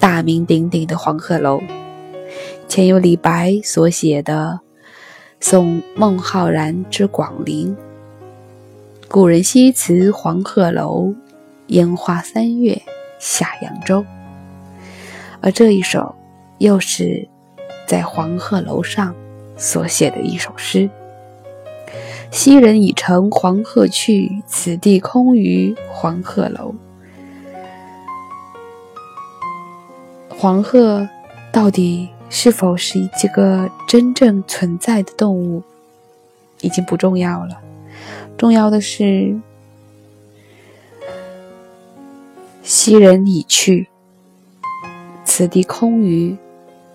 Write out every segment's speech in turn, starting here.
大名鼎鼎的黄鹤楼，前有李白所写的《送孟浩然之广陵》，故人西辞黄鹤楼，烟花三月下扬州。而这一首，又是在黄鹤楼上所写的一首诗：“昔人已乘黄鹤去，此地空余黄鹤楼。”黄鹤到底是否是一个真正存在的动物，已经不重要了。重要的是，昔人已去，此地空余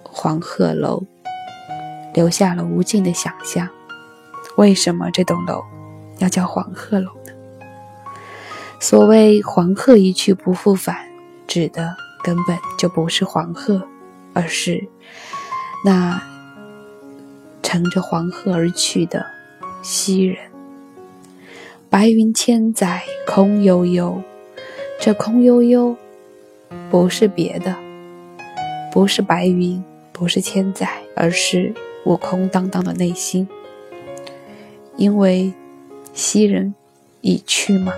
黄鹤楼，留下了无尽的想象。为什么这栋楼要叫黄鹤楼呢？所谓“黄鹤一去不复返”，指的。根本就不是黄鹤，而是那乘着黄鹤而去的昔人。白云千载空悠悠，这空悠悠不是别的，不是白云，不是千载，而是我空荡荡的内心。因为昔人已去吗？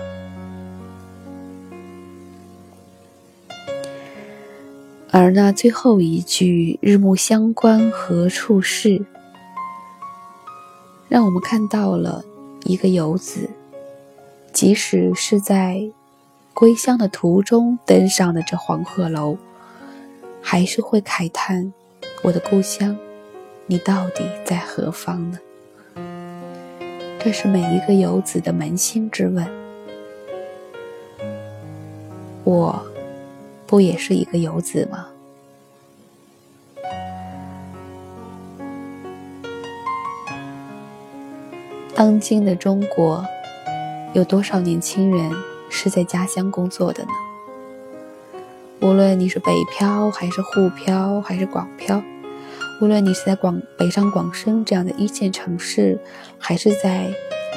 而那最后一句“日暮乡关何处是”，让我们看到了一个游子，即使是在归乡的途中登上了这黄鹤楼，还是会慨叹：“我的故乡，你到底在何方呢？”这是每一个游子的扪心之问。我。不也是一个游子吗？当今的中国，有多少年轻人是在家乡工作的呢？无论你是北漂，还是沪漂，还是广漂，无论你是在广北上广深这样的一线城市，还是在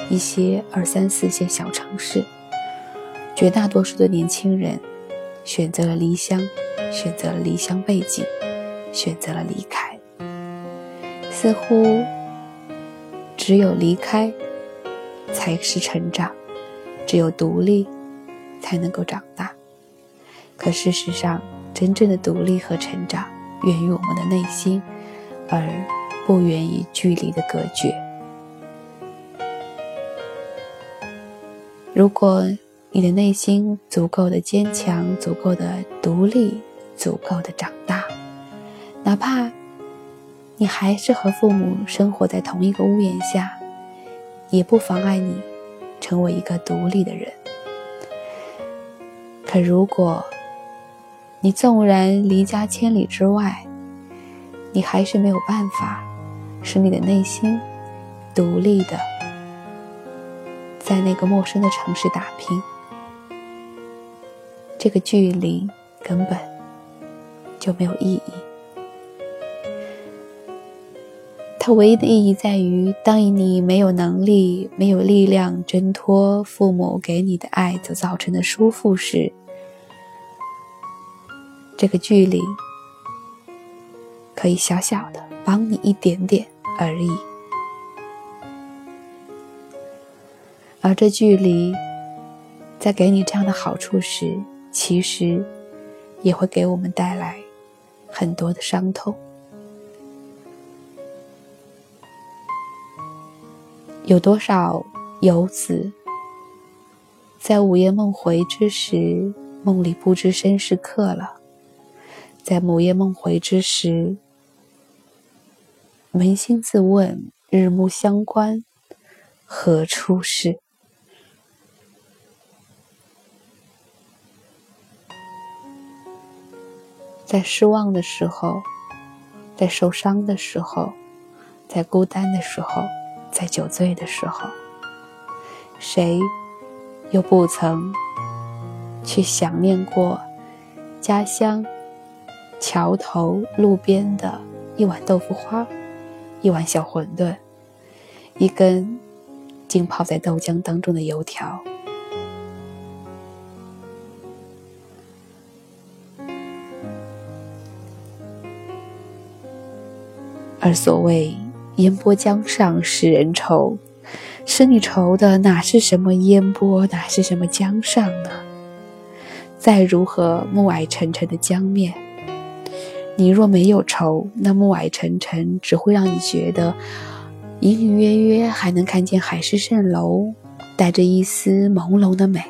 一些二三四线小城市，绝大多数的年轻人。选择了离乡，选择了离乡背景，选择了离开。似乎只有离开才是成长，只有独立才能够长大。可事实上，真正的独立和成长源于我们的内心，而不源于距离的隔绝。如果。你的内心足够的坚强，足够的独立，足够的长大，哪怕你还是和父母生活在同一个屋檐下，也不妨碍你成为一个独立的人。可如果你纵然离家千里之外，你还是没有办法使你的内心独立的在那个陌生的城市打拼。这个距离根本就没有意义。它唯一的意义在于，当你没有能力、没有力量挣脱父母给你的爱所造成的束缚时，这个距离可以小小的帮你一点点而已。而这距离在给你这样的好处时，其实，也会给我们带来很多的伤痛。有多少游子在午夜梦回之时，梦里不知身是客了；在午夜梦回之时，扪心自问：日暮乡关何处是？在失望的时候，在受伤的时候，在孤单的时候，在酒醉的时候，谁又不曾去想念过家乡桥头路边的一碗豆腐花，一碗小馄饨，一根浸泡在豆浆当中的油条？而所谓烟波江上使人愁，使你愁的哪是什么烟波，哪是什么江上呢？再如何暮霭沉沉的江面，你若没有愁，那暮霭沉沉只会让你觉得隐隐约约还能看见海市蜃楼，带着一丝朦胧的美。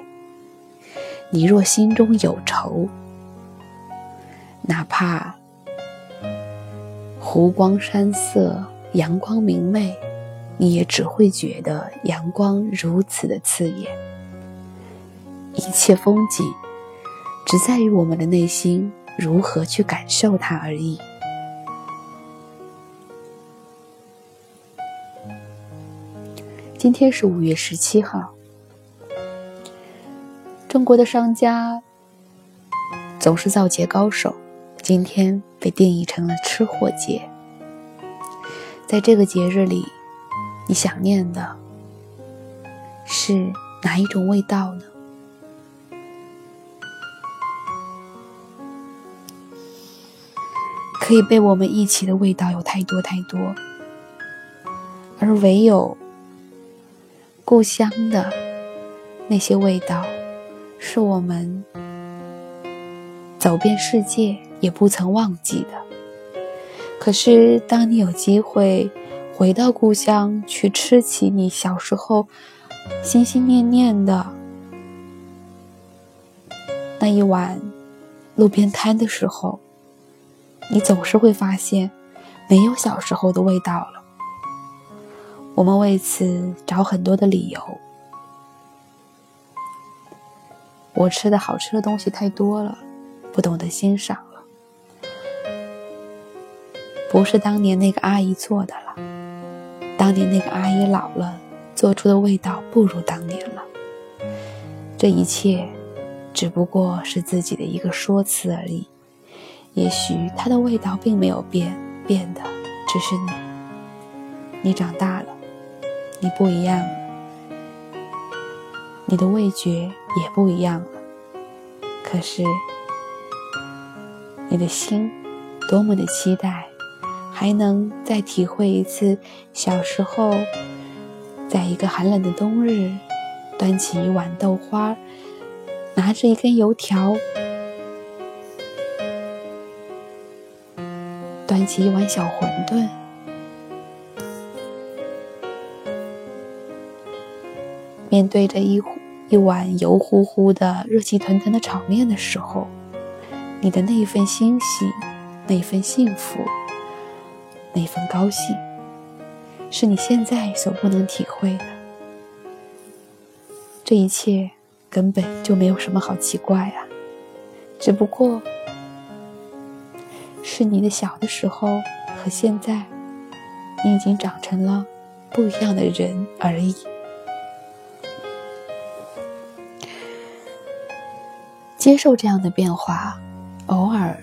你若心中有愁，哪怕。湖光山色，阳光明媚，你也只会觉得阳光如此的刺眼。一切风景，只在于我们的内心如何去感受它而已。今天是五月十七号，中国的商家总是造节高手。今天被定义成了吃货节，在这个节日里，你想念的是哪一种味道呢？可以被我们一起的味道有太多太多，而唯有故乡的那些味道，是我们走遍世界。也不曾忘记的。可是，当你有机会回到故乡，去吃起你小时候心心念念的那一碗路边摊的时候，你总是会发现没有小时候的味道了。我们为此找很多的理由。我吃的好吃的东西太多了，不懂得欣赏。不是当年那个阿姨做的了，当年那个阿姨老了，做出的味道不如当年了。这一切，只不过是自己的一个说辞而已。也许它的味道并没有变，变的只是你。你长大了，你不一样了，你的味觉也不一样了。可是，你的心多么的期待。还能再体会一次小时候，在一个寒冷的冬日，端起一碗豆花，拿着一根油条，端起一碗小馄饨，面对着一一碗油乎乎的、热气腾腾的炒面的时候，你的那一份欣喜，那一份幸福。那份高兴，是你现在所不能体会的。这一切根本就没有什么好奇怪啊，只不过是你的小的时候和现在，你已经长成了不一样的人而已。接受这样的变化，偶尔。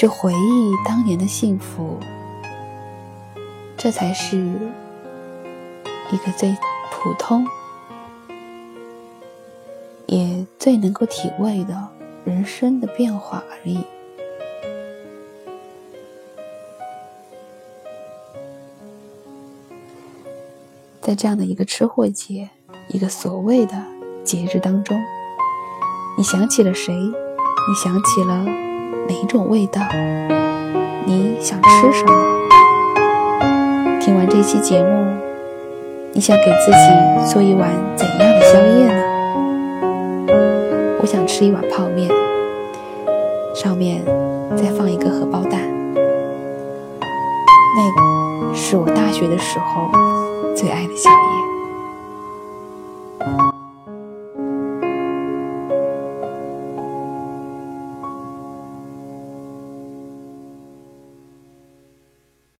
去回忆当年的幸福，这才是一个最普通也最能够体味的人生的变化而已。在这样的一个吃货节，一个所谓的节日当中，你想起了谁？你想起了？哪种味道？你想吃什么？听完这期节目，你想给自己做一碗怎样的宵夜呢？我想吃一碗泡面，上面再放一个荷包蛋。那个是我大学的时候最爱的宵夜。